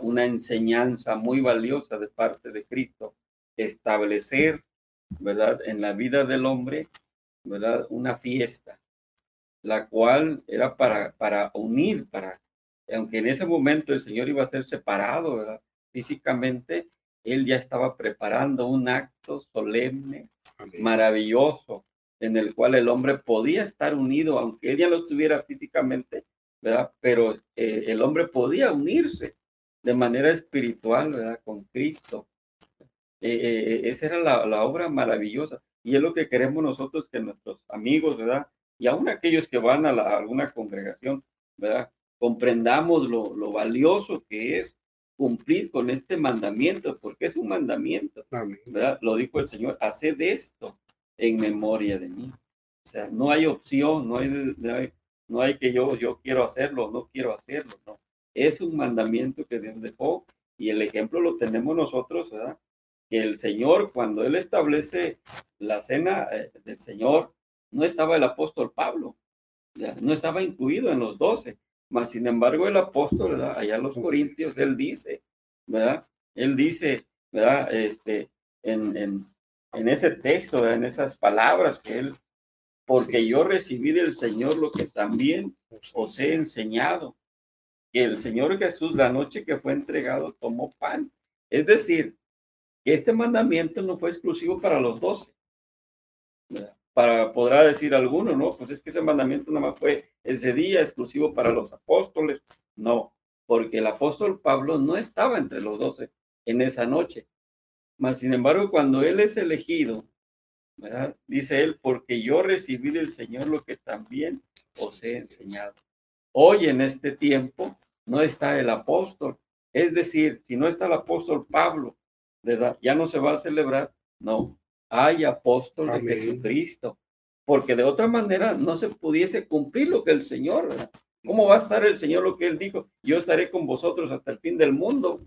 una enseñanza muy valiosa de parte de Cristo, establecer, ¿verdad?, en la vida del hombre, ¿verdad?, una fiesta, la cual era para, para unir, para, aunque en ese momento el Señor iba a ser separado, ¿verdad?, físicamente, él ya estaba preparando un acto solemne, maravilloso, en el cual el hombre podía estar unido, aunque él ya lo estuviera físicamente, ¿verdad? Pero eh, el hombre podía unirse de manera espiritual, ¿verdad? Con Cristo. Eh, eh, esa era la, obra maravillosa. Y es lo que queremos nosotros que nuestros amigos, ¿verdad? Y aún aquellos que van a, alguna congregación, ¿verdad? Comprendamos lo, lo valioso que es cumplir con este mandamiento, porque es un mandamiento. ¿verdad? Lo dijo el Señor, haced esto en memoria de mí. O sea, no hay opción, no hay, no hay, que yo, yo quiero hacerlo, no quiero hacerlo, no. Es un mandamiento que Dios dejó y el ejemplo lo tenemos nosotros, ¿verdad? Que el Señor, cuando Él establece la cena eh, del Señor, no estaba el apóstol Pablo, no estaba incluido en los doce, mas sin embargo el apóstol, ¿verdad? Allá en los Corintios, él dice, ¿verdad? Él dice, ¿verdad? Este, en, en, en ese texto, en esas palabras que él, porque yo recibí del Señor lo que también os he enseñado, que el Señor Jesús la noche que fue entregado tomó pan. Es decir, que este mandamiento no fue exclusivo para los doce. Para podrá decir alguno, ¿no? Pues es que ese mandamiento nada más fue ese día exclusivo para los apóstoles. No, porque el apóstol Pablo no estaba entre los doce en esa noche. Mas, sin embargo, cuando él es elegido, ¿verdad? dice él, porque yo recibí del Señor lo que también os he enseñado. Hoy en este tiempo no está el apóstol. Es decir, si no está el apóstol Pablo, ¿verdad? ya no se va a celebrar. No, hay apóstol de Jesucristo. Porque de otra manera no se pudiese cumplir lo que el Señor, ¿verdad? ¿Cómo va a estar el Señor lo que Él dijo? Yo estaré con vosotros hasta el fin del mundo.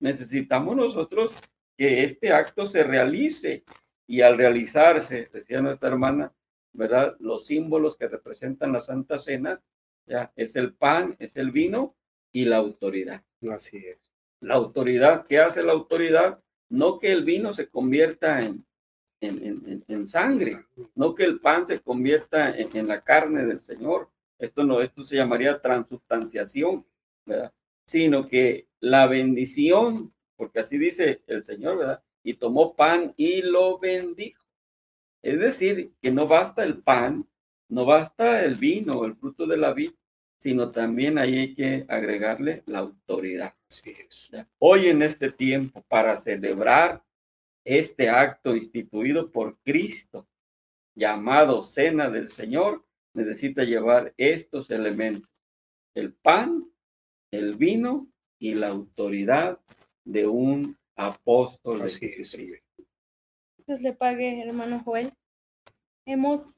Necesitamos nosotros que este acto se realice y al realizarse, decía nuestra hermana, ¿verdad? Los símbolos que representan la Santa Cena, ya, es el pan, es el vino y la autoridad. Así es. La autoridad, ¿qué hace la autoridad? No que el vino se convierta en, en, en, sangre, no que el pan se convierta en, la carne del Señor. Esto no, esto se llamaría transubstanciación, ¿verdad? Sino que la bendición porque así dice el Señor, ¿verdad? Y tomó pan y lo bendijo. Es decir, que no basta el pan, no basta el vino, el fruto de la vid, sino también ahí hay que agregarle la autoridad. Así es. Hoy en este tiempo, para celebrar este acto instituido por Cristo, llamado Cena del Señor, necesita llevar estos elementos, el pan, el vino y la autoridad de un apóstol Así de Jesucristo. Dios le pague, hermano Joel. Hemos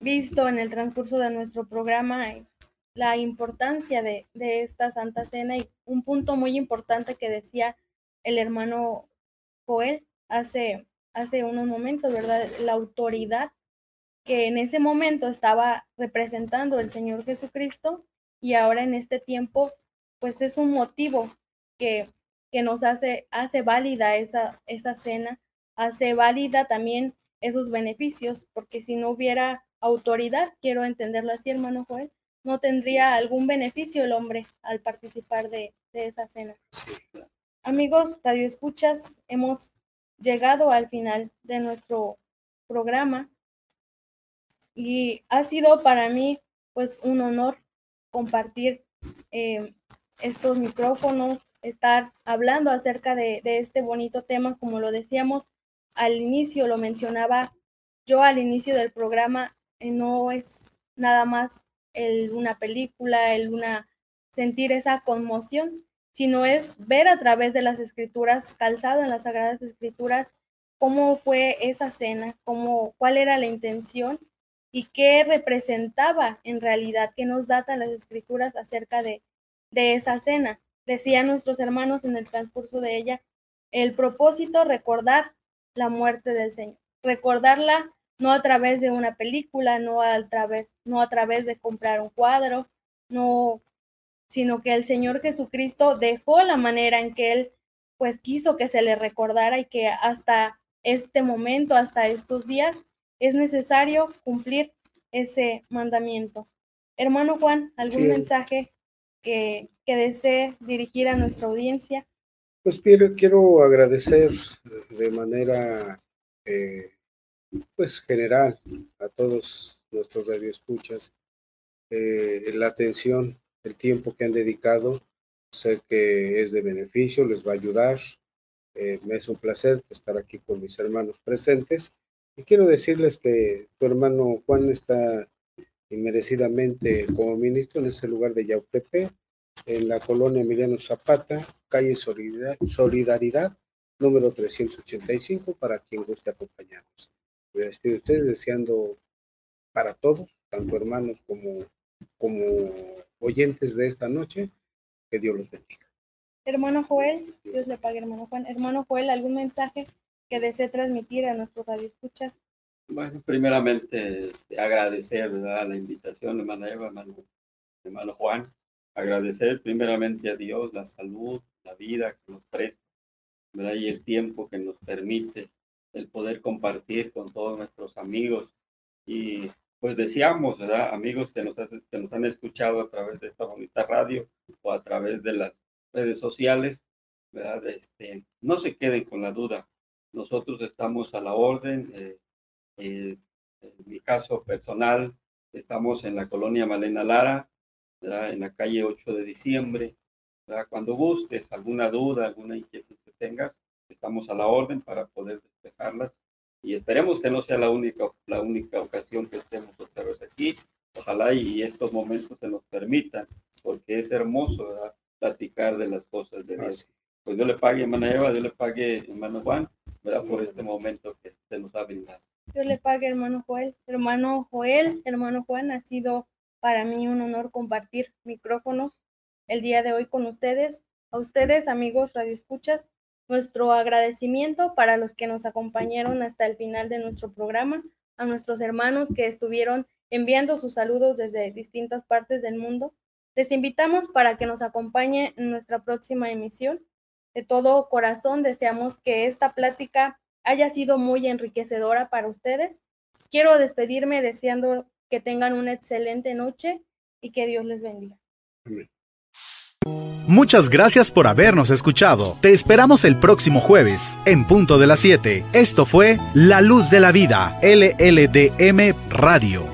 visto en el transcurso de nuestro programa eh, la importancia de, de, esta Santa Cena y un punto muy importante que decía el hermano Joel hace, hace unos momentos, ¿verdad? La autoridad que en ese momento estaba representando el Señor Jesucristo y ahora en este tiempo, pues es un motivo que que nos hace, hace válida esa, esa cena, hace válida también esos beneficios, porque si no hubiera autoridad, quiero entenderlo así, hermano Joel, no tendría algún beneficio el hombre al participar de, de esa cena. Amigos, Radio Escuchas, hemos llegado al final de nuestro programa y ha sido para mí pues un honor compartir eh, estos micrófonos, estar hablando acerca de, este bonito tema, como lo decíamos al inicio, lo mencionaba yo al inicio del programa, eh, no es nada más una película, el una sentir esa conmoción, sino es ver a través de las escrituras, calzado en las sagradas escrituras, cómo fue esa cena, cómo, cuál era la intención y qué representaba en realidad, qué nos datan las escrituras acerca de, de esa cena decían nuestros hermanos en el transcurso de ella, el propósito recordar la muerte del Señor, recordarla no a través de una película, no a través, no a través de comprar un cuadro, no, sino que el Señor Jesucristo dejó la manera en que él pues quiso que se le recordara y que hasta este momento, hasta estos días, es necesario cumplir ese mandamiento. Hermano Juan, ¿algún mensaje que, desee dirigir a nuestra audiencia? Pues quiero, quiero agradecer de manera eh, pues general a todos nuestros radioescuchas eh, la atención, el tiempo que han dedicado. Sé que es de beneficio, les va a ayudar. Eh, me es un placer estar aquí con mis hermanos presentes. Y quiero decirles que tu hermano Juan está inmerecidamente como ministro en ese lugar de Yautepec. en la colonia Emiliano Zapata, calle Solidaridad, número 385, para quien guste acompañarnos. Me despido de ustedes deseando para todos, tanto hermanos como, como oyentes de esta noche, que Dios los bendiga. Hermano Joel, Dios le pague, hermano Juan. Hermano Joel, ¿algún mensaje que desee transmitir a nuestros radioescuchas? Bueno, primeramente agradecer ¿verdad? la invitación, hermana Eva, hermano, hermano Juan, agradecer primeramente a Dios la salud, la vida que nos presta, ¿verdad? y el tiempo que nos permite el poder compartir con todos nuestros amigos. Y pues deseamos, ¿verdad? amigos que nos, que nos han escuchado a través de esta bonita radio o a través de las redes sociales, ¿verdad? Este, no se queden con la duda. Nosotros estamos a la orden. Eh, eh, en mi caso personal, estamos en la colonia Malena Lara, en la calle 8 de diciembre. Cuando gustes, alguna duda, alguna inquietud que tengas, estamos a la orden para poder despejarlas y esperemos que no sea la única, la única ocasión que estemos otra vez aquí. Ojalá y estos momentos se nos permitan, porque es hermoso platicar de las cosas de Dios. Pues yo le pague, hermana Eva, yo le pague, hermano Juan, ¿verdad? por este momento que se nos ha brindado. Yo le pague, hermano Joel. Hermano Joel, hermano Juan, ha sido para mí un honor compartir micrófonos el día de hoy con ustedes. A ustedes, amigos radioescuchas, nuestro agradecimiento para los que nos acompañaron hasta el final de nuestro programa, a nuestros hermanos que estuvieron enviando sus saludos desde distintas partes del mundo. Les invitamos para que nos acompañe en nuestra próxima emisión. De todo corazón deseamos que esta plática haya sido muy enriquecedora para ustedes. Quiero despedirme deseando que tengan una excelente noche y que Dios les bendiga. Muchas gracias por habernos escuchado. Te esperamos el próximo jueves, en punto de las 7. Esto fue La Luz de la Vida, LLDM Radio.